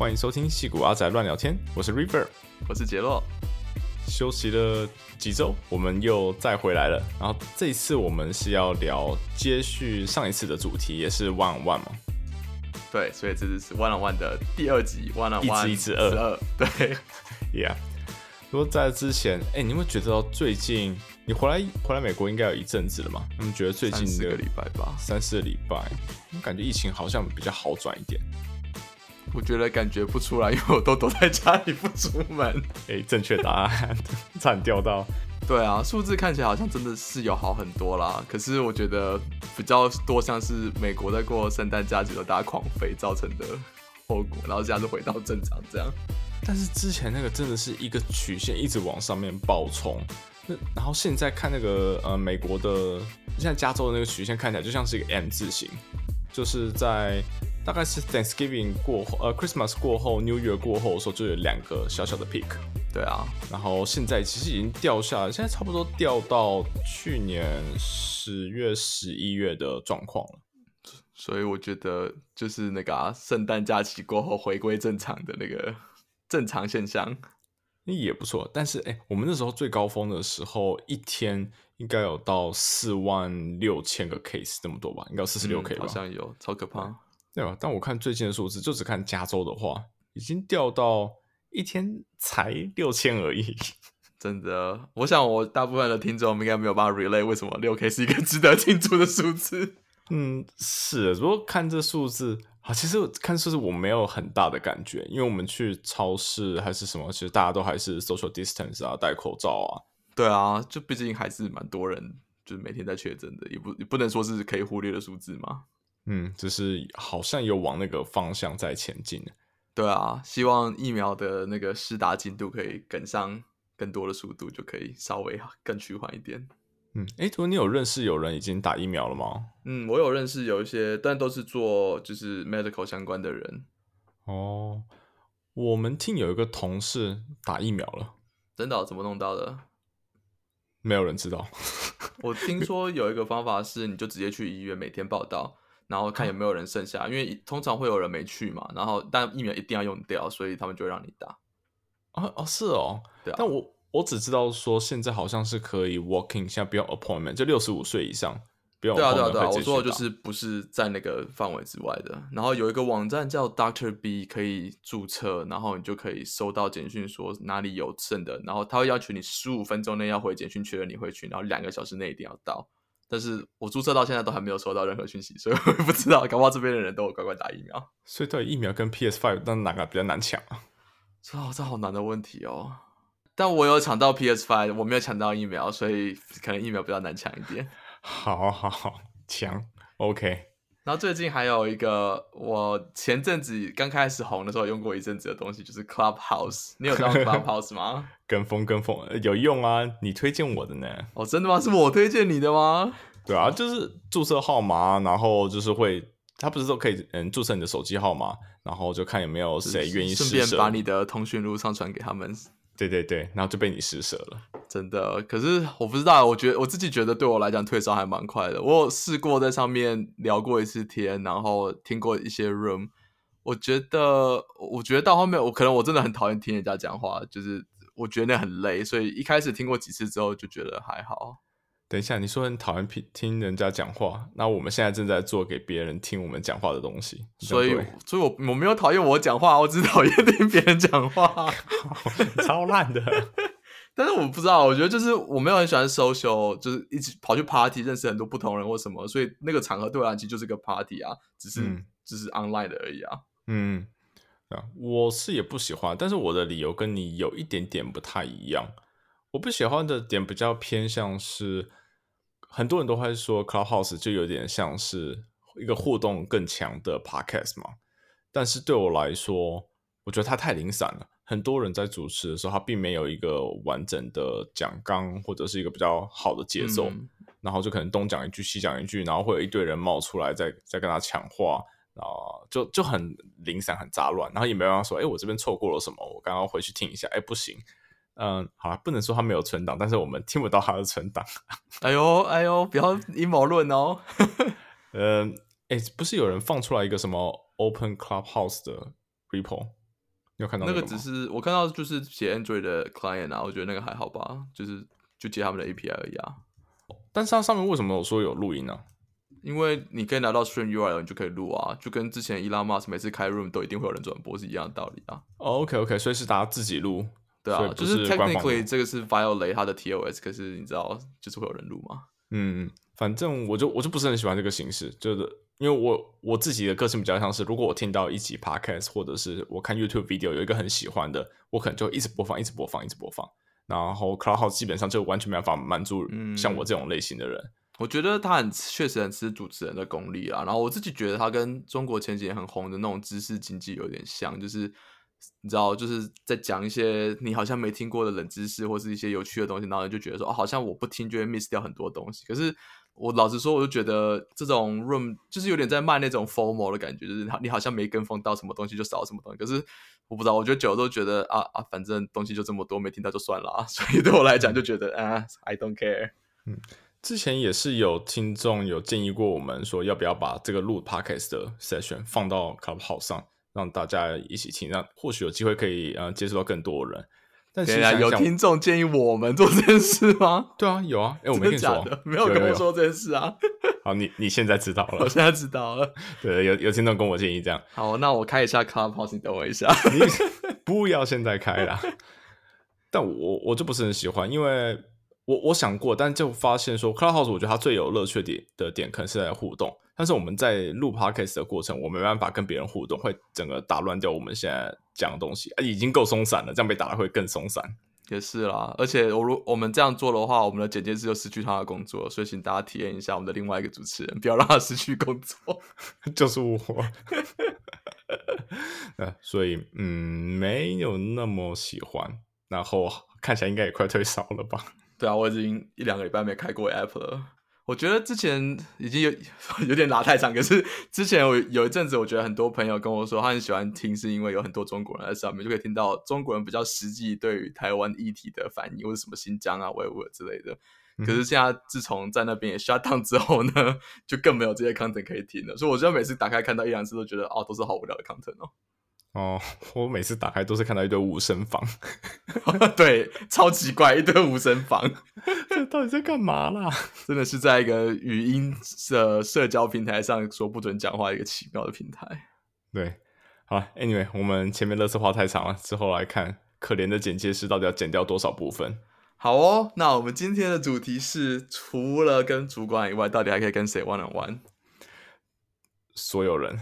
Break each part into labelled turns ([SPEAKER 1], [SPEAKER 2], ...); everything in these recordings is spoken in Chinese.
[SPEAKER 1] 欢迎收听戏骨阿仔乱聊天，我是 River，
[SPEAKER 2] 我是杰洛。
[SPEAKER 1] 休息了几周，我们又再回来了。然后这一次我们是要聊接续上一次的主题，也是 One on One 嘛。
[SPEAKER 2] 对，所以这次是 One on One 的第二集，One on One
[SPEAKER 1] 一至二。
[SPEAKER 2] 对，
[SPEAKER 1] Yeah。如果在之前，哎，你会觉得到最近你回来回来美国应该有一阵子了嘛？你们觉得最近
[SPEAKER 2] 四个礼拜吧，
[SPEAKER 1] 三四个礼拜，感觉疫情好像比较好转一点。
[SPEAKER 2] 我觉得感觉不出来，因为我都躲在家里不出门。
[SPEAKER 1] 哎，正确答案，差点掉到。
[SPEAKER 2] 对啊，数字看起来好像真的是有好很多啦。可是我觉得比较多像是美国在过圣诞假期的大狂飞造成的后果，然后现在是回到正常这样。
[SPEAKER 1] 但是之前那个真的是一个曲线一直往上面爆冲，那然后现在看那个呃美国的现在加州的那个曲线看起来就像是一个 M 字形，就是在。大概是 Thanksgiving 过后，呃，Christmas 过后，New Year 过后的时候，就有两个小小的 peak。
[SPEAKER 2] 对啊，
[SPEAKER 1] 然后现在其实已经掉下来，现在差不多掉到去年十月、十一月的状况了。
[SPEAKER 2] 所以我觉得就是那个啊圣诞假期过后回归正常的那个 正常现象，
[SPEAKER 1] 也不错。但是哎，我们那时候最高峰的时候，一天应该有到四万六千个 case 这么多吧？应该有四十六 k 吧？
[SPEAKER 2] 好像有，超可怕。
[SPEAKER 1] 对吧？但我看最近的数字，就只看加州的话，已经掉到一天才六千而已。
[SPEAKER 2] 真的，我想我大部分的听众应该没有办法 relay 为什么六 K 是一个 值得庆祝的数字。
[SPEAKER 1] 嗯，是。如果看这数字，啊，其实看数字我没有很大的感觉，因为我们去超市还是什么，其实大家都还是 social distance 啊，戴口罩啊。
[SPEAKER 2] 对啊，就毕竟还是蛮多人，就是每天在确诊的，也不也不能说是可以忽略的数字嘛。
[SPEAKER 1] 嗯，就是好像有往那个方向在前进。
[SPEAKER 2] 对啊，希望疫苗的那个施打进度可以跟上更多的速度，就可以稍微更趋缓一点。
[SPEAKER 1] 嗯，哎，图你有认识有人已经打疫苗了吗？
[SPEAKER 2] 嗯，我有认识有一些，但都是做就是 medical 相关的人。
[SPEAKER 1] 哦，我们听有一个同事打疫苗了，
[SPEAKER 2] 真的？怎么弄到的？
[SPEAKER 1] 没有人知道。
[SPEAKER 2] 我听说有一个方法是，你就直接去医院每天报道。然后看有没有人剩下，因为通常会有人没去嘛。然后但疫苗一定要用掉，所以他们就会让你打。
[SPEAKER 1] 哦哦，是哦。
[SPEAKER 2] 对啊。
[SPEAKER 1] 但我我只知道说现在好像是可以 walking，现在不用 appointment，就六十五岁以上不用。
[SPEAKER 2] 对啊对啊对啊，我说的就是不是在那个范围之外的。然后有一个网站叫 Doctor B，可以注册，然后你就可以收到简讯说哪里有剩的，然后他会要求你十五分钟内要回简讯确认你会去，然后两个小时内一定要到。但是我注册到现在都还没有收到任何讯息，所以 我也不知道，搞不好这边的人都有乖乖打疫苗。
[SPEAKER 1] 所以到底疫苗跟 PS Five 那哪个比较难抢啊？
[SPEAKER 2] 这这好难的问题哦。但我有抢到 PS Five，我没有抢到疫苗，所以可能疫苗比较难抢一点。
[SPEAKER 1] 好好好，抢 OK。
[SPEAKER 2] 然后最近还有一个，我前阵子刚开始红的时候用过一阵子的东西，就是 Clubhouse。你有用 Clubhouse 吗？
[SPEAKER 1] 跟风跟风有用啊！你推荐我的呢？
[SPEAKER 2] 哦，真的吗？是我推荐你的吗？
[SPEAKER 1] 对啊，就是注册号码，然后就是会，他不是说可以嗯注册你的手机号码，然后就看有没有谁愿意
[SPEAKER 2] 顺便把你的通讯录上传给他们。
[SPEAKER 1] 对对对，然后就被你施舍了，
[SPEAKER 2] 真的。可是我不知道，我觉得我自己觉得对我来讲退烧还蛮快的。我有试过在上面聊过一次天，然后听过一些 room，我觉得，我觉得到后面我可能我真的很讨厌听人家讲话，就是我觉得那很累，所以一开始听过几次之后就觉得还好。
[SPEAKER 1] 等一下，你说很讨厌听听人家讲话，那我们现在正在做给别人听我们讲话的东西，
[SPEAKER 2] 所以，所以我我没有讨厌我讲话，我只讨厌听别人讲话，
[SPEAKER 1] 超烂的。
[SPEAKER 2] 但是我不知道，我觉得就是我没有很喜欢 social，就是一直跑去 party 认识很多不同人或什么，所以那个场合对我来讲就是个 party 啊，只是只是 online 的而已啊。
[SPEAKER 1] 嗯，啊，我是也不喜欢，但是我的理由跟你有一点点不太一样。我不喜欢的点比较偏向是。很多人都会说，Clubhouse 就有点像是一个互动更强的 Podcast 嘛。但是对我来说，我觉得它太零散了。很多人在主持的时候，他并没有一个完整的讲纲，或者是一个比较好的节奏。然后就可能东讲一句，西讲一句，然后会有一堆人冒出来，在在跟他抢话，然后就就很零散、很杂乱。然后也没办法说，哎，我这边错过了什么，我刚刚回去听一下。哎，不行。嗯，好了，不能说他没有存档，但是我们听不到他的存档。
[SPEAKER 2] 哎呦，哎呦，不要阴谋论哦。
[SPEAKER 1] 嗯，哎，不是有人放出来一个什么 Open Clubhouse 的 report？你有看到
[SPEAKER 2] 那
[SPEAKER 1] 个
[SPEAKER 2] 只是我看到就是写 Android 的 client 啊，我觉得那个还好吧，就是就接他们的 API 而已啊。
[SPEAKER 1] 但是它上面为什么有说有录音呢、
[SPEAKER 2] 因为你可以拿到 Stream URL，你就可以录啊，就跟之前 Elon Musk 每次开 Room 都一定会有人转播是一样的道理啊。
[SPEAKER 1] 哦 OK OK，所以是大家自己录，
[SPEAKER 2] 对啊，就是 technically 这个是 violate 它的 TOS，可是你知道就是会有人录吗。
[SPEAKER 1] 嗯，反正我就我就不是很喜欢这个形式，就是因为我我自己的个性比较像是，如果我听到一集 podcast 或者是我看 YouTube video 有一个很喜欢的，我可能就一直播放，一直播放，一直播放。然后 Clubhouse 基本上就完全没办法满足
[SPEAKER 2] 嗯
[SPEAKER 1] 像我这种类型的人。
[SPEAKER 2] 我觉得他很确实很吃主持人的功力啊，然后我自己觉得他跟中国前几年很红的那种知识经济有点像，就是你知道，就是在讲一些你好像没听过的冷知识或是一些有趣的东西，然后就觉得说，哦，好像我不听就会 miss 掉很多东西。可是我老实说，我就觉得这种 room 就是有点在卖那种 formal 的感觉，就是你好像没跟风到什么东西就少什么东西。可是我不知道，我觉得久了都觉得啊啊，反正东西就这么多，没听到就算了啊。所以对我来讲就觉得啊，I don't care。
[SPEAKER 1] 嗯之前也是有听众有建议过我们说，要不要把这个录 podcast 的 session 放到 Clubhouse 上，让大家一起听，让或许有机会可以呃接触到更多人。但是
[SPEAKER 2] 有听众建议我们做这件事吗？
[SPEAKER 1] 对啊，有啊，哎，我没跟你说
[SPEAKER 2] 没有跟我。说这件事啊。
[SPEAKER 1] 好，你你现在知道了
[SPEAKER 2] 我
[SPEAKER 1] 了。
[SPEAKER 2] 现在知道了。
[SPEAKER 1] 对，有有听众跟我建议这样，
[SPEAKER 2] 好，那我开一下 Clubhouse，你等我一下。
[SPEAKER 1] 你 不要现在开啦。但我我就不是很喜欢，因为我我想过，但就发现说 Clubhouse 我觉得它最有乐趣的点的点可能是在互动，但是我们在录 podcast 的过程，我没办法跟别人互动，会整个打乱掉我们现在讲的东西，啊、已经够松散了，这样被打的会更松散。
[SPEAKER 2] 也是啦，而且我如我们这样做的话，我们的剪接师就失去他的工作，所以请大家体验一下我们的另外一个主持人，不要让他失去工作。
[SPEAKER 1] 就是我。呃，所以嗯，没有那么喜欢，然后看起来应该也快退烧了吧？
[SPEAKER 2] 对啊，我已经一两个礼拜没开过 App 了。我觉得之前已经有 有点拉太长，可是之前我有一阵子，我觉得很多朋友跟我说，他很喜欢听，是因为有很多中国人在上面，就可以听到中国人比较实际对于台湾议题的反应，或者什么新疆啊、维吾尔之类的。可是现在自从在那边也 shut down 之后呢，就更没有这些 content 可以听了。所以我觉得每次打开看到一两次，都觉得哦，都是好无聊的 content 哦。
[SPEAKER 1] 哦，我每次打开都是看到一堆无声房，
[SPEAKER 2] 对，超奇怪，一堆无声房，
[SPEAKER 1] 这到底在干嘛啦？
[SPEAKER 2] 真的是在一个语音的社交平台上说不准讲话，一个奇妙的平台。
[SPEAKER 1] 对，好了，Anyway，我们前面乐色话太长了，之后来看可怜的剪接师到底要剪掉多少部分。
[SPEAKER 2] 好哦，那我们今天的主题是，除了跟主管以外，到底还可以跟谁 on one？
[SPEAKER 1] 所有人，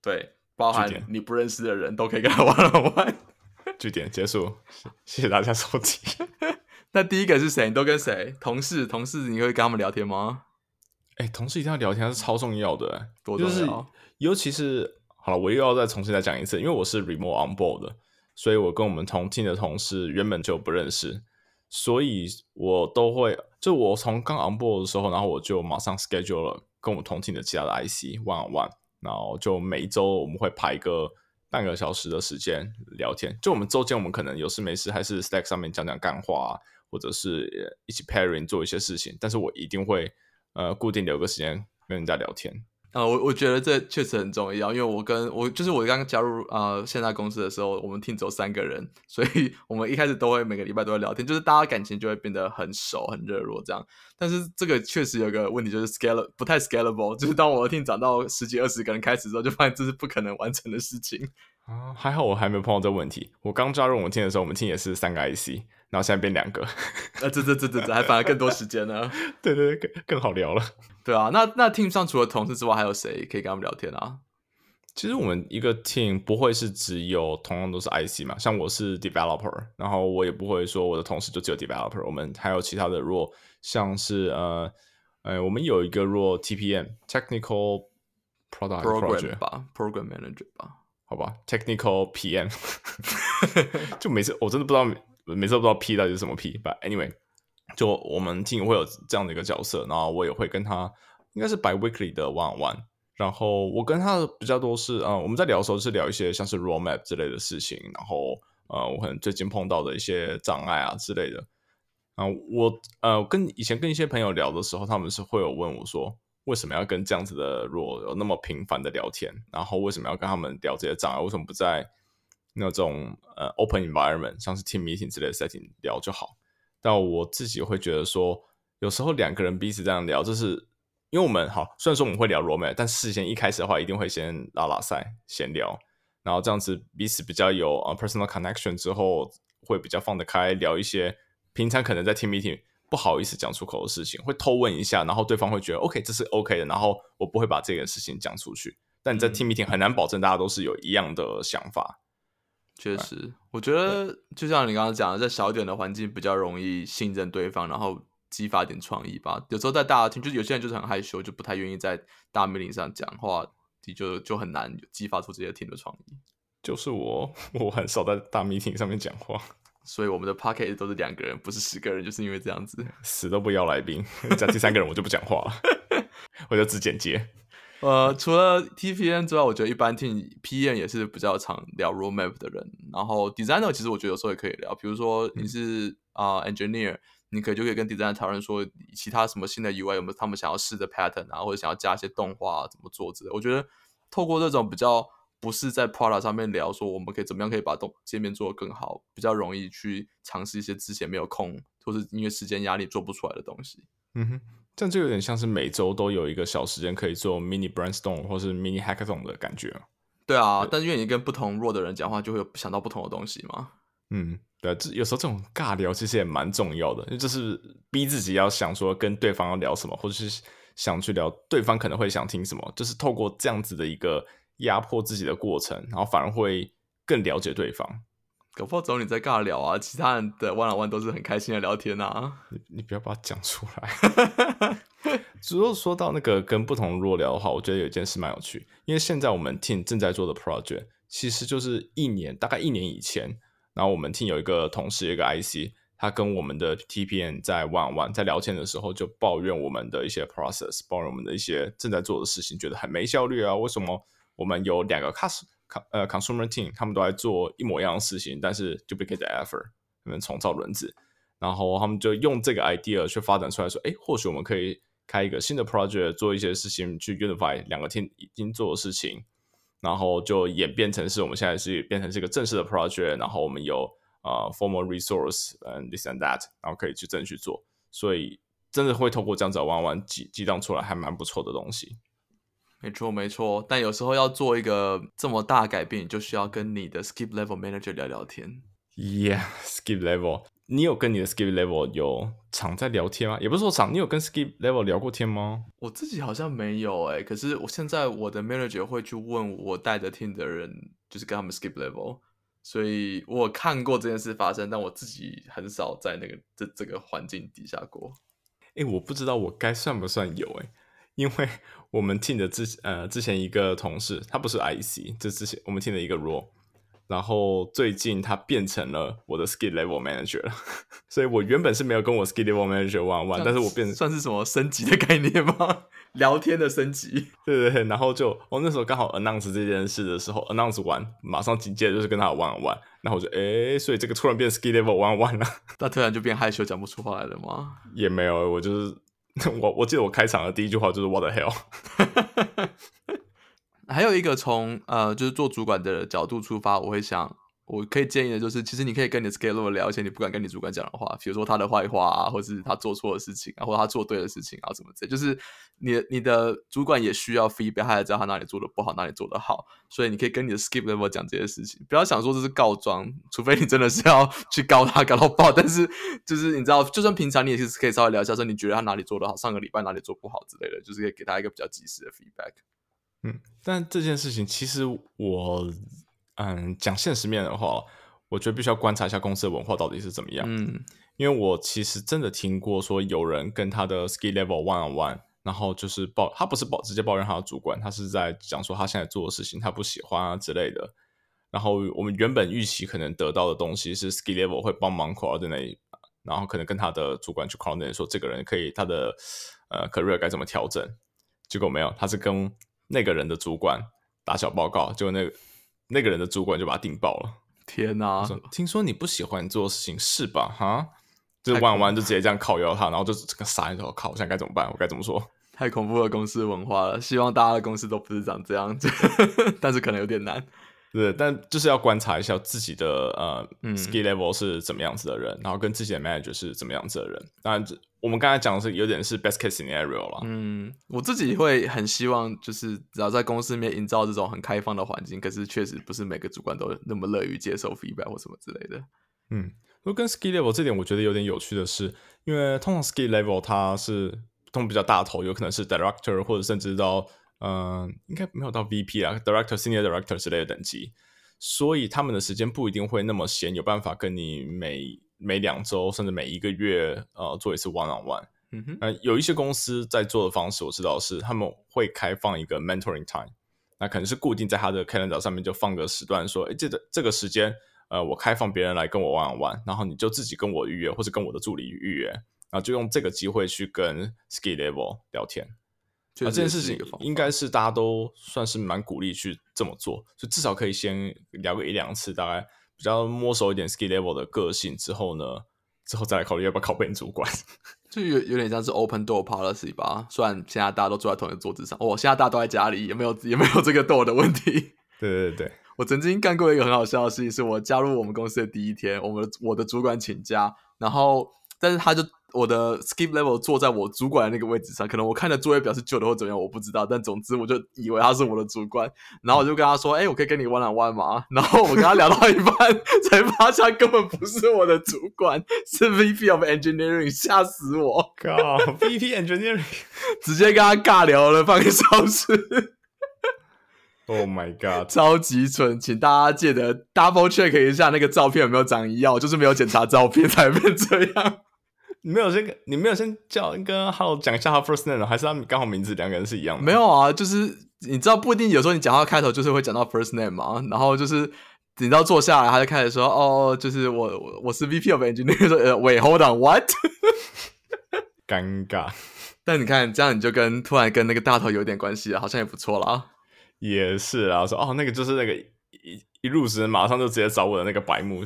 [SPEAKER 2] 对，包含你不认识的人都可以跟他 on one。
[SPEAKER 1] 据点结束，谢谢大家收听。
[SPEAKER 2] 那第一个是谁？你都跟谁？同事，同事，你会跟他们聊天吗？
[SPEAKER 1] 哎、同事一定要聊天，是超重要的、
[SPEAKER 2] 多
[SPEAKER 1] 就是
[SPEAKER 2] 重要？
[SPEAKER 1] 尤其是好了，我又要再重新再讲一次，因为我是 remote on board 的，所以我跟我们同 team 的同事原本就不认识，所以我都会，就我从刚 on board 的时候，然后我就马上 schedule 了跟我们同 team 的其他的 IC one on one，然后就每一周我们会排个半个小时的时间聊天，就我们周间我们可能有事没事，还是 Stack 上面讲讲干话、或者是一起 pairing 做一些事情，但是我一定会呃固定留个时间跟人家聊天。
[SPEAKER 2] 呃，我我觉得这确实很重要，因为我跟我就是我刚刚加入呃现在公司的时候，我们 team 只有三个人，所以我们一开始都会每个礼拜都会聊天，就是大家感情就会变得很熟、很热络这样。但是这个确实有一个问题，就是 scale 不太 scalable，就是当我的 team 长到十几二十个人开始之后，就发现这是不可能完成的事情。
[SPEAKER 1] 啊，还好我还没有碰到这个问题。我刚加入我们 team 的时候，我们 team 也是三个 IC，然后现在变两个。
[SPEAKER 2] 呃，这这这这这还反而更多时间呢。
[SPEAKER 1] 对对对，更更好聊了。
[SPEAKER 2] 对啊，那那 team 上除了同事之外，还有谁可以跟他们聊天啊？
[SPEAKER 1] 其实我们一个 team 不会是只有同样都是 IC 嘛，像我是 developer，然后我也不会说我的同事就只有 developer，我们还有其他的 role，像是呃呃，我们有一个 role TPM technical product
[SPEAKER 2] program 吧，program manager 吧。
[SPEAKER 1] 好吧，technical PM，就每次我真的不知道，每次都不知道 P 到底是什么 P。But anyway，就我们 team 会有这样的一个角色，然后我也会跟他，应该是 bi weekly 的 one on one。然后我跟他比较多是，啊，我们在聊的时候是聊一些像是 roadmap 之类的事情，然后呃，我可能最近碰到的一些障碍啊之类的。啊，我呃跟以前跟一些朋友聊的时候，他们是会有问我说，为什么要跟这样子的弱有那么频繁的聊天？然后为什么要跟他们聊这些障碍？为什么不在那种呃 open environment，像是 team meeting 之类的 setting 聊就好。但我自己会觉得说，有时候两个人彼此这样聊，就是因为我们好，虽然说我们会聊 romance，但事先一开始的话，一定会先拉拉赛，闲聊，然后这样子彼此比较有呃 personal connection 之后，会比较放得开，聊一些平常可能在 team meeting 不好意思讲出口的事情，会偷问一下，然后对方会觉得 OK，这是 OK 的，然后我不会把这个事情讲出去。但你在 team meeting 很难保证大家都是有一样的想法。
[SPEAKER 2] 确实，我觉得就像你刚刚讲的，在小一点的环境比较容易信任对方，然后激发点创意吧。有时候在大家听，就是有些人就是很害羞，就不太愿意在大命令上讲话，你就就很难激发出这些听的创意。
[SPEAKER 1] 就是我，我很少在大 meeting 上面讲话，
[SPEAKER 2] 所以我们的 p o c k e t 都是两个人，不是十个人，就是因为这样子，
[SPEAKER 1] 死都不要来宾，讲第三个人我就不讲话了，我就只简介。
[SPEAKER 2] 呃，除了 TPN 之外，我觉得一般听 PM 也是比较常聊 roadmap 的人。然后 designer 其实我觉得有时候也可以聊，比如说你是啊 engineer，你可以就可以跟 designer 讨论说，其他什么新的 UI 有没有他们想要试的 pattern 啊，或者想要加一些动画怎么做之类。我觉得透过这种比较不是在 product 上面聊，说我们可以怎么样可以把动界面做得更好，比较容易去尝试一些之前没有空或是因为时间压力做不出来的东西。
[SPEAKER 1] 嗯哼。这样就有点像是每周都有一个小时间可以做 mini brainstorm 或是 mini hackathon 的感觉。
[SPEAKER 2] 对啊，但是因为你跟不同弱的人讲话，就会想到不同的东西嘛。
[SPEAKER 1] 嗯，对，这有时候这种尬聊其实也蛮重要的，因为就是逼自己要想说跟对方要聊什么，或者是想去聊对方可能会想听什么，就是透过这样子的一个压迫自己的过程，然后反而会更了解对方。
[SPEAKER 2] 搞不好只有你在尬聊啊，其他人的 one on one 都是很开心的聊天啊。
[SPEAKER 1] 你你不要把它讲出来。只果说到那个跟不同弱聊的话，我觉得有一件事蛮有趣，因为现在我们 team 正在做的 project，其实就是一年大概一年以前，然后我们 team 有一个同事，一个 IC，他跟我们的 TPN 在 one on one 在聊天的时候，就抱怨我们的一些 process，抱怨我们的一些正在做的事情，觉得很没效率啊。为什么我们有两个 cus 呃，consumer team 他们都在做一模一样的事情，但是 duplicate effort，他们重造轮子，然后他们就用这个 idea 去发展出来说，哎，或许我们可以开一个新的 project，做一些事情去 unify 两个 team 已经做的事情，然后就演变成是我们现在是变成是一个正式的 project，然后我们有呃 formal resource，嗯，this and that，然后可以去正去做，所以真的会透过这样子玩玩激激荡出来还蛮不错的东西。
[SPEAKER 2] 没错，没错，但有时候要做一个这么大改变，就需要跟你的 skip level manager 聊聊天。
[SPEAKER 1] Yeah，skip level，你有跟你的 skip level 有常在聊天吗？也不是说常，你有跟 skip level 聊过天吗？
[SPEAKER 2] 我自己好像没有哎，可是我现在我的 manager 会去问我带的 team 的人，就是跟他们 skip level，所以我看过这件事发生，但我自己很少在那个这这个环境底下过。
[SPEAKER 1] 哎，我不知道我该算不算有哎。因为我们 team 的之呃之前一个同事，他不是 IC，这之前我们 team 的一个 role，然后最近他变成了我的 skill level manager 了，所以我原本是没有跟我 skill level manager 玩玩，但是我变
[SPEAKER 2] 算是什么升级的概念吗？聊天的升级？
[SPEAKER 1] 对对对，然后就我那时候刚好 announce 这件事的时候，announce 完马上紧接着就是跟他玩玩，然后我就哎，所以这个突然变 skill level 玩玩了，
[SPEAKER 2] 那突然就变害羞讲不出话来了吗？
[SPEAKER 1] 也没有，我就是。我我记得我开场的第一句话就是 What the hell？
[SPEAKER 2] 还有一个从呃，就是做主管的角度出发，我会想。我可以建议的就是，其实你可以跟你的 scale 聊一些你不敢跟你主管讲的话，比如说他的坏话啊，或是他做错的事情啊，或者他做对的事情啊，什么之类。就是你你的主管也需要 feedback，他才知道他哪里做的不好，哪里做的好。所以你可以跟你的 skip level 讲这些事情，不要想说这是告状，除非你真的是要去告他，告到爆。但是就是你知道，就算平常你也是可以稍微聊一下，说你觉得他哪里做的好，上个礼拜哪里做不好之类的，就是可以给他一个比较及时的 feedback。
[SPEAKER 1] 嗯，但这件事情其实我。嗯，讲现实面的话，我觉得必须要观察一下公司的文化到底是怎么样。
[SPEAKER 2] 嗯，
[SPEAKER 1] 因为我其实真的听过说有人跟他的 skill level one on one，然后就是抱他不是抱直接抱怨他的主管，他是在讲说他现在做的事情他不喜欢啊之类的。然后我们原本预期可能得到的东西是 skill level 会帮忙 coordinate，然后可能跟他的主管去 coordinate 说这个人可以他的呃 career 该怎么调整。结果没有，他是跟那个人的主管打小报告，结果那个。那个人的主管就把他顶爆了。
[SPEAKER 2] 天哪！
[SPEAKER 1] 听说你不喜欢做事情是吧？哈，就玩完就直接这样靠腰他，然后就这个傻人头靠，我现在该怎么办？我该怎么说？
[SPEAKER 2] 太恐怖的公司文化了。希望大家的公司都不是长这样子，但是可能有点难。
[SPEAKER 1] 对，但就是要观察一下自己的呃
[SPEAKER 2] 嗯
[SPEAKER 1] skill level 是怎么样子的人，然后跟自己的 manager 是怎么样子的人。当然，我们刚才讲的是有点是 best case scenario 啦。
[SPEAKER 2] 嗯，我自己会很希望，就是只要在公司里面营造这种很开放的环境，可是确实不是每个主管都那么乐于接受 feedback 或什么之类的。
[SPEAKER 1] 嗯，如果跟 skill level 这点，我觉得有点有趣的是，因为通常 skill level 它是通常比较大头，有可能是 director 或者甚至到嗯、呃应该没有到 VP 啊，director、senior director 之类的等级，所以他们的时间不一定会那么闲，有办法跟你每每两周甚至每一个月呃做一次 one on one。
[SPEAKER 2] 嗯哼，
[SPEAKER 1] 呃，有一些公司在做的方式，我知道是他们会开放一个 mentoring time，那可能是固定在他的 calendar 上面就放个时段，说，哎，这个这个时间，呃，我开放别人来跟我玩玩，然后你就自己跟我预约，或者跟我的助理预约，然后就用这个机会去跟 skill level 聊天。啊，这件事情应该是大家都算是蛮鼓励去这么做，就至少可以先聊个一两次，大概比较摸熟一点 skill level 的个性之后呢，之后再来考虑要不要考变主管。
[SPEAKER 2] 就有有点像是 open door policy 吧。虽然现在大家都坐在同一个桌子上，哦，现在大家都在家里，也没有也没有这个 door 的问题。
[SPEAKER 1] 对对对，
[SPEAKER 2] 我曾经干过一个很好笑的事情，是我加入我们公司的第一天，我们我的主管请假，然后但是他就我的 skip level 坐在我主管的那个位置上，可能我看的座位表是旧的或怎么样，我不知道，但总之我就以为他是我的主管，然后我就跟他说，哎、我可以跟你 one on one 吗？然后我跟他聊到一半，才发现他根本不是我的主管，是 VP of Engineering，吓死我，
[SPEAKER 1] 靠，VP Engineering。
[SPEAKER 2] 直接跟他尬聊了半个小时。
[SPEAKER 1] Oh my god！
[SPEAKER 2] 超级蠢，请大家记得 double check 一下那个照片有没有长一样，我就是没有检查照片才变这样。
[SPEAKER 1] 你没有先跟你没有先叫跟 Hello 讲一下他 first name，还是他刚好名字两个人是一样的？
[SPEAKER 2] 没有啊，就是你知道不一定，有时候你讲话开头就是会讲到 first name 嘛，然后就是你知道坐下来，他就开始说哦，就是我我我是 VP of engineering，说呃，wait hold on what？
[SPEAKER 1] 尴尬，
[SPEAKER 2] 但你看这样你就跟突然跟那个大头有点关系了，好像也不错啦。
[SPEAKER 1] 也是啊。说哦，那个就是那个一一入职马上就直接找我的那个白目，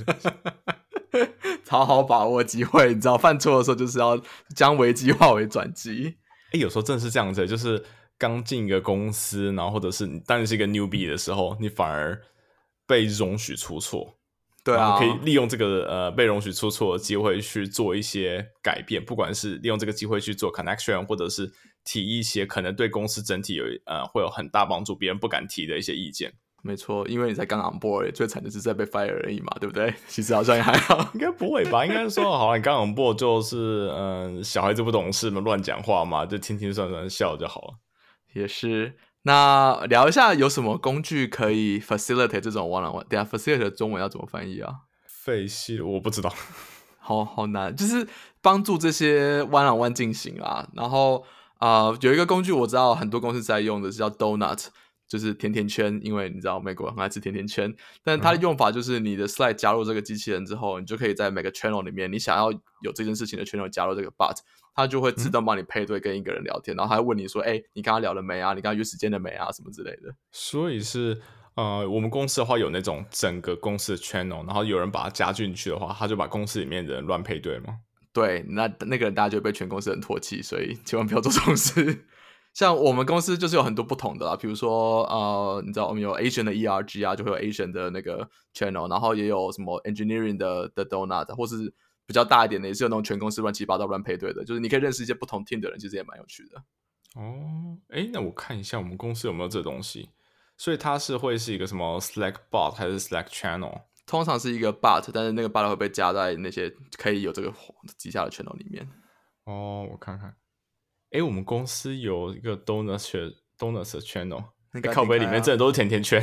[SPEAKER 2] 好好把握机会，你知道犯错的时候就是要将危机化为转机。
[SPEAKER 1] 哎，有时候真的是这样子，就是刚进一个公司，然后或者是你当你是一个 newbie 的时候，你反而被容许出错。
[SPEAKER 2] 对啊，
[SPEAKER 1] 可以利用这个呃被容许出错的机会去做一些改变，不管是利用这个机会去做 connection，或者是提一些可能对公司整体有呃会有很大帮助，别人不敢提的一些意见。
[SPEAKER 2] 没错，因为你才刚 on board，最惨的就是在被 fire 而已嘛，对不对？其实好像也还好。
[SPEAKER 1] 应该不会吧？应该说好，你刚刚播就是嗯、呃小孩子不懂事嘛，乱讲话嘛，就听听算算笑就好了。
[SPEAKER 2] 也是。那聊一下有什么工具可以 facilitate 这种 one on one？等下 facilitate 的中文要怎么翻译啊？
[SPEAKER 1] 费系我不知道，
[SPEAKER 2] 好好难，就是帮助这些 one on one 进行啊。然后啊、呃有一个工具我知道很多公司在用的是叫 Donut，就是甜甜圈，因为你知道美国人很爱吃甜甜圈。但它的用法就是你的 slide 加入这个机器人之后，你就可以在每个 channel 里面，你想要有这件事情的 channel 加入这个 bot，它就会自动帮你配对跟一个人聊天，然后还会问你说：“哎、你跟他聊了没啊？你跟他约时间了没啊？什么之类的。
[SPEAKER 1] 所以是呃，我们公司的话有那种整个公司的 channel，然后有人把它加进去的话，他就把公司里面的人乱配对吗？
[SPEAKER 2] 对，那那个人大家就会被全公司人唾弃，所以 千万不要做这种事。像我们公司就是有很多不同的啦，比如说呃，你知道我们有 Asian 的 ERG 啊，就会有 Asian 的那个 channel，然后也有什么 engineering 的的 donut，或是比较大一点的，也是有那种全公司乱七八糟乱配对的，就是你可以认识一些不同 team 的人，其实也蛮有趣的。
[SPEAKER 1] 哦，哎，那我看一下我们公司有没有这东西。所以它是会是一个什么 Slack bot 还是 Slack channel？
[SPEAKER 2] 通常是一个 but，但是那个 but 会被加在那些可以有这个底下的 channel 里面。
[SPEAKER 1] 哦，我看看。哎，我们公司有一个 donuts donuts channel，
[SPEAKER 2] 那个
[SPEAKER 1] 诶靠背里面真的都是甜甜圈。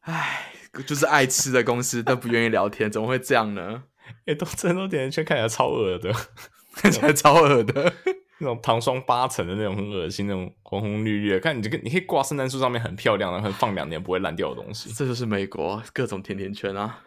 [SPEAKER 2] 唉，就是爱吃的公司，但不愿意聊天，怎么会这样呢？
[SPEAKER 1] 哎，都真的都甜甜圈，看起来超恶的，
[SPEAKER 2] 看起来超恶的。
[SPEAKER 1] 那种糖霜八层的那种，很恶心，那种红红绿绿的。看你这个，你可以挂圣诞树上面很漂亮的，很放两年不会烂掉的东西。
[SPEAKER 2] 这就是美国各种甜甜圈啊。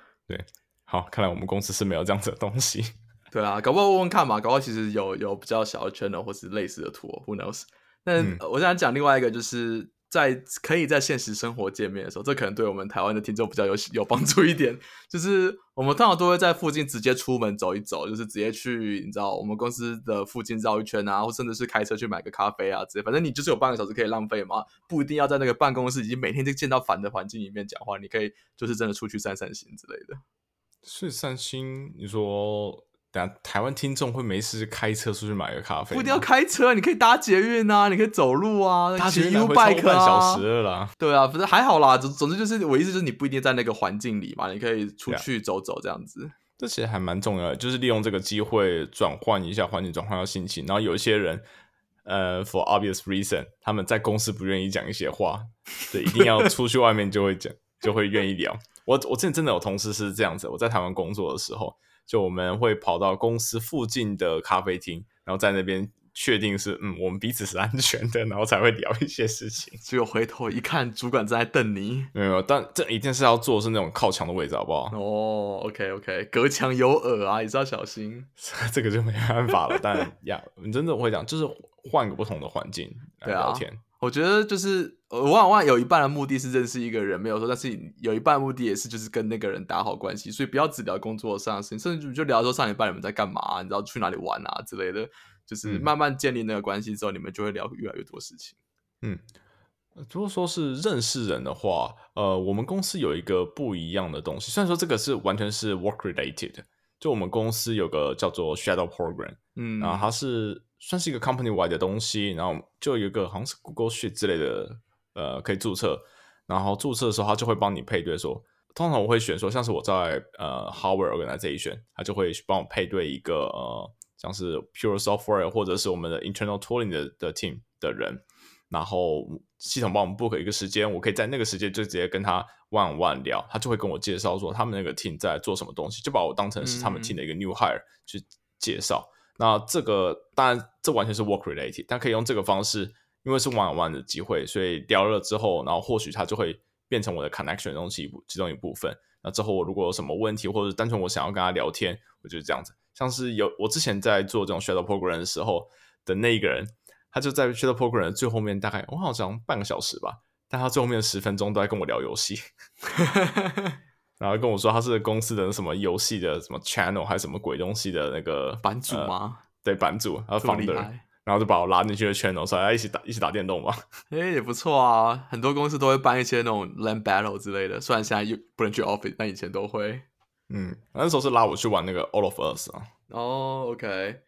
[SPEAKER 1] 好，看来我们公司是没有这样子的东西。
[SPEAKER 2] 对啊，搞不好问问看嘛，搞不好其实有有比较小的 channel 或是类似的图，Who knows？那我想讲另外一个，就是在可以在现实生活见面的时候，这可能对我们台湾的听众比较有有帮助一点。就是我们通常都会在附近直接出门走一走，就是直接去你知道我们公司的附近绕一圈啊，或甚至是开车去买个咖啡啊，之类。反正你就是有半个小时可以浪费嘛，不一定要在那个办公室已经每天就见到烦的环境里面讲话，你可以就是真的出去散散心之类的。
[SPEAKER 1] 是散心，你说。等下，台湾听众会没事开车出去买个咖啡？
[SPEAKER 2] 不一定要开车，你可以搭捷运啊，你可以走路啊，
[SPEAKER 1] 搭捷运
[SPEAKER 2] U bike
[SPEAKER 1] 半小时了啦。
[SPEAKER 2] 对啊，不是还好啦。总总之就是，我意思就是你不一定在那个环境里嘛，你可以出去走走这样子。
[SPEAKER 1] 这其实还蛮重要的，就是利用这个机会转换一下环境，转换到心情。然后有一些人，呃，for obvious reason，他们在公司不愿意讲一些话，对，一定要出去外面就会讲，就会愿意聊。我我之前真的有同事是这样子，我在台湾工作的时候。就我们会跑到公司附近的咖啡厅，然后在那边确定是嗯，我们彼此是安全的，然后才会聊一些事情。
[SPEAKER 2] 结果回头一看，主管正在瞪你。
[SPEAKER 1] 没有，但这一定是要做是那种靠墙的位置，好不好？
[SPEAKER 2] 哦，OK OK，隔墙有耳啊，也是要小心。
[SPEAKER 1] 这个就没办法了。但呀，你真的我会讲，就是换个不同的环境来聊天。
[SPEAKER 2] 我觉得就是我往往有一半的目的是认识一个人，没有说，但是有一半目的也是就是跟那个人打好关系，所以不要只聊工作上的事情，甚至就聊说上一半你们在干嘛，你知道去哪里玩啊之类的，就是慢慢建立那个关系之后，你们就会聊越来越多事情。
[SPEAKER 1] 嗯，如果说是认识人的话，呃，我们公司有一个不一样的东西，虽然说这个是完全是 work related，就我们公司有个叫做 shadow program，嗯，然后它是。算是一个 company wide 的东西，然后就有一个好像是 Google Sheet 之类的，呃，可以注册。然后注册的时候，他就会帮你配对。说，通常我会选说，像是我在呃 Hardware Organization，他就会帮我配对一个呃，像是 Pure Software 或者是我们的 Internal Tooling 的的 team 的人。然后系统帮我们 book 一个时间，我可以在那个时间就直接跟他 one one 聊，他就会跟我介绍说他们那个 team 在做什么东西，就把我当成是他们 team 的一个 new hire 去介绍。那这个当然，这完全是 work related，但可以用这个方式，因为是 one on one 的机会，所以聊了之后，然后或许他就会变成我的 connection 东西其中一部分。那之后我如果有什么问题，或者单纯我想要跟他聊天，我就是这样子。像是有我之前在做这种 shadow program 的时候的那一个人，他就在 shadow program 最后面大概我好像半个小时吧，但他最后面十分钟都在跟我聊游戏。然后跟我说他是公司的什么游戏的什么 channel 还是什么鬼东西的那个
[SPEAKER 2] 版主吗？
[SPEAKER 1] 对，版主，然后放的，然后就把我拉进去的 channel，说来一起打一起打电动嘛。
[SPEAKER 2] 哎，也不错啊，很多公司都会办一些那种 land battle 之类的，虽然现在又不能去 office，但以前都会。
[SPEAKER 1] 嗯，那时候是拉我去玩那个 All of Us 啊。
[SPEAKER 2] 哦，OK，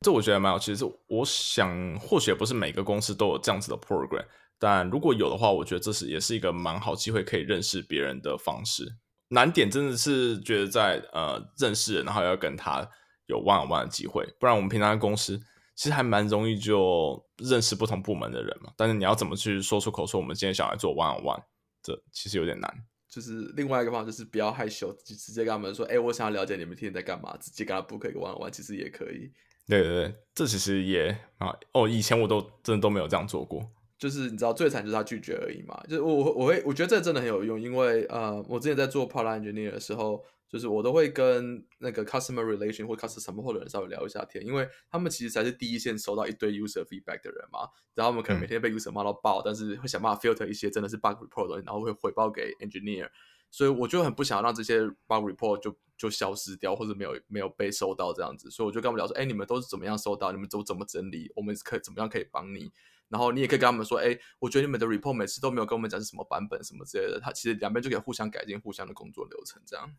[SPEAKER 1] 这我觉得蛮有趣。是我想，或许不是每个公司都有这样子的 program，但如果有的话，我觉得这是也是一个蛮好机会，可以认识别人的方式。难点真的是觉得在呃认识人，然后要跟他有 one on one 的机会，不然我们平常在公司其实还蛮容易就认识不同部门的人嘛。但是你要怎么去说出口说我们今天想来做 one on one，这其实有点难。
[SPEAKER 2] 就是另外一个方法就是不要害羞，直接跟他们说，哎，我想要了解你们天天在干嘛，直接跟他 book 一个 one on one，其实也可以。
[SPEAKER 1] 对对对，这其实也啊哦，以前我都真的都没有这样做过。
[SPEAKER 2] 就是你知道最惨就是他拒绝而已嘛，就是我我会我觉得这真的很有用，因为呃我之前在做 product engineer 的时候，就是我都会跟那个 customer relation 或 customer 什么或的人稍微聊一下天，因为他们其实才是第一线收到一堆 user feedback 的人嘛，然后我们可能每天被 user 骂到爆，但是会想办法 filter 一些真的是 bug report，然后会回报给 engineer，所以我就很不想让这些 bug report 就就消失掉或者没有没有被收到这样子，所以我就跟他们聊说，哎你们都是怎么样收到，你们都怎么整理，我们可以怎么样可以帮你。然后你也可以跟他们说，哎，我觉得你们的 report 每次都没有跟我们讲是什么版本什么之类的。他其实两边就可以互相改进互相的工作流程，这样。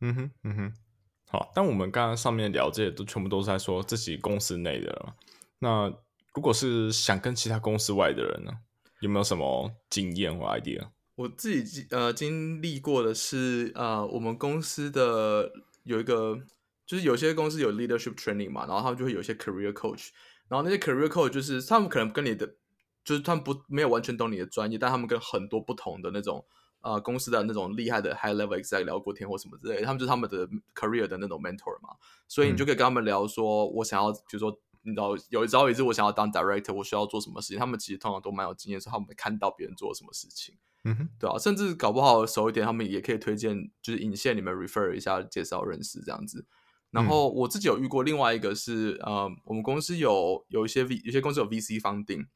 [SPEAKER 1] 嗯哼，嗯哼。好，但我们刚刚上面聊这些都全部都是在说自己公司内的了。那如果是想跟其他公司外的人呢，有没有什么经验或 idea？
[SPEAKER 2] 我自己呃经历过的是，呃，我们公司的有一个，就是有些公司有 leadership training 嘛，然后他们就会有一些 career coach。然后那些 career coach 就是他们可能跟你的，就是他们不没有完全懂你的专业，但他们跟很多不同的那种呃公司的那种厉害的 high level exec 聊过天或什么之类，他们就是他们的 career 的那种 mentor 嘛，所以你就可以跟他们聊说，我想要比如说你知道有一朝一日我想要当 director，我需要做什么事情，他们其实通常都蛮有经验，说他们看到别人做什么事情，
[SPEAKER 1] 嗯哼，
[SPEAKER 2] 对啊，甚至搞不好熟一点，他们也可以推荐，就是引线你们 refer 一下，介绍认识这样子。然后我自己有遇过另外一个是，呃，我们公司有有一些 V，有些公司有 VC funding，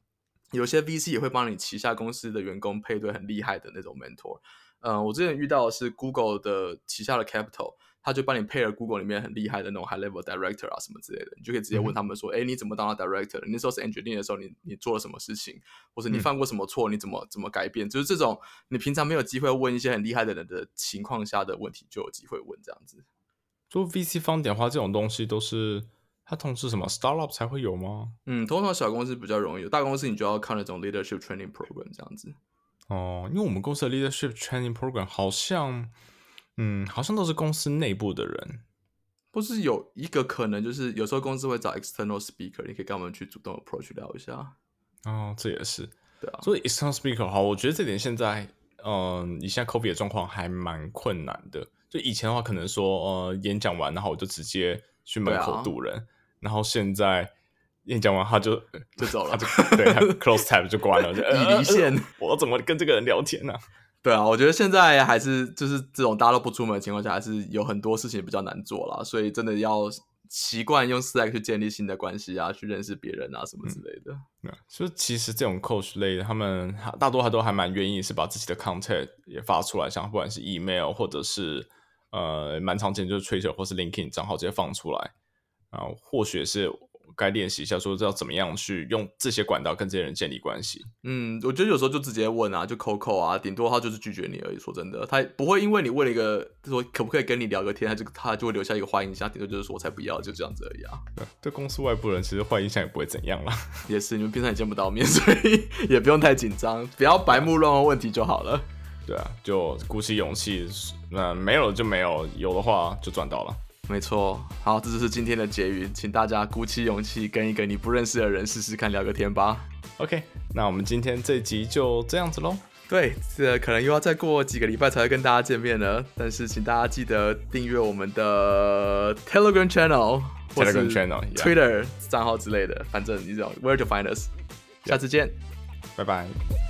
[SPEAKER 2] 有些 VC 也会帮你旗下公司的员工配对很厉害的那种 mentor。嗯，我之前遇到的是 Google 的旗下的 Capital，他就帮你配了 Google 里面很厉害的那种 high level director 啊什么之类的，你就可以直接问他们说，哎、你怎么当到 director 那时候是 engineer 的时候，你你做了什么事情，或者你
[SPEAKER 1] 嗯
[SPEAKER 2] 犯过什么错，你怎么怎么改变？就是这种你平常没有机会问一些很厉害的人的情况下的问题，就有机会问这样子。
[SPEAKER 1] 做 VC 方点的话，这种东西都是它同时什么 startup 才会有吗？
[SPEAKER 2] 嗯，通常小公司比较容易有，大公司你就要看那种 leadership training program 这样子。
[SPEAKER 1] 哦，因为我们公司的 leadership training program 好像，嗯，好像都是公司内部的人。
[SPEAKER 2] 不是有一个可能，就是有时候公司会找 external speaker，你可以跟我们去主动 approach 聊一下。
[SPEAKER 1] 哦，这也是。
[SPEAKER 2] 对啊，
[SPEAKER 1] 所以 external speaker 好，我觉得这点现在，嗯、你现在 COVID 的状况还蛮困难的。就以前的话，可能说，呃，演讲完，然后我就直接去门口堵人，然后现在演讲完他就
[SPEAKER 2] 就走了
[SPEAKER 1] 他就对他 close tab 就关了，就
[SPEAKER 2] 已离线
[SPEAKER 1] 呃呃我怎么跟这个人聊天呢、
[SPEAKER 2] 对啊，我觉得现在还是就是这种大家都不出门的情况下，还是有很多事情比较难做啦，所以真的要习惯用 Slack 去建立新的关系啊，去认识别人啊什么之类的。
[SPEAKER 1] 对，所以其实这种 coach 类的，他们大多还都还蛮愿意是把自己的 content 也发出来，像不管是 email 或者是呃蛮常见就是 Twitter 或是 LinkedIn 账号直接放出来啊、或许是该练习一下，说要怎么样去用这些管道跟这些人建立关系。
[SPEAKER 2] 嗯，我觉得有时候就直接问啊，就扣扣啊，顶多他就是拒绝你而已。说真的，他不会因为你问了一个说可不可以跟你聊个天，他就他就会留下一个坏印象，顶多就是说我才不要，就这样子而已啊。
[SPEAKER 1] 对，对公司外部人其实坏印象也不会怎样啦。
[SPEAKER 2] 也是，你们平常也见不到面，所以也不用太紧张，不要白目乱问问题就好了。
[SPEAKER 1] 对啊，就鼓起勇气，那、没有就没有，有的话就赚到了。
[SPEAKER 2] 没错，好，这就是今天的结语，请大家鼓起勇气跟一个你不认识的人试试看聊个天吧。
[SPEAKER 1] OK，那我们今天这集就这样子喽。
[SPEAKER 2] 对，这可能又要再过几个礼拜才会跟大家见面了，但是请大家记得订阅我们的 Telegram channel
[SPEAKER 1] Telegram channel，yeah
[SPEAKER 2] Twitter 账号之类的，反正你知道 where to find us。下次见。
[SPEAKER 1] 拜拜。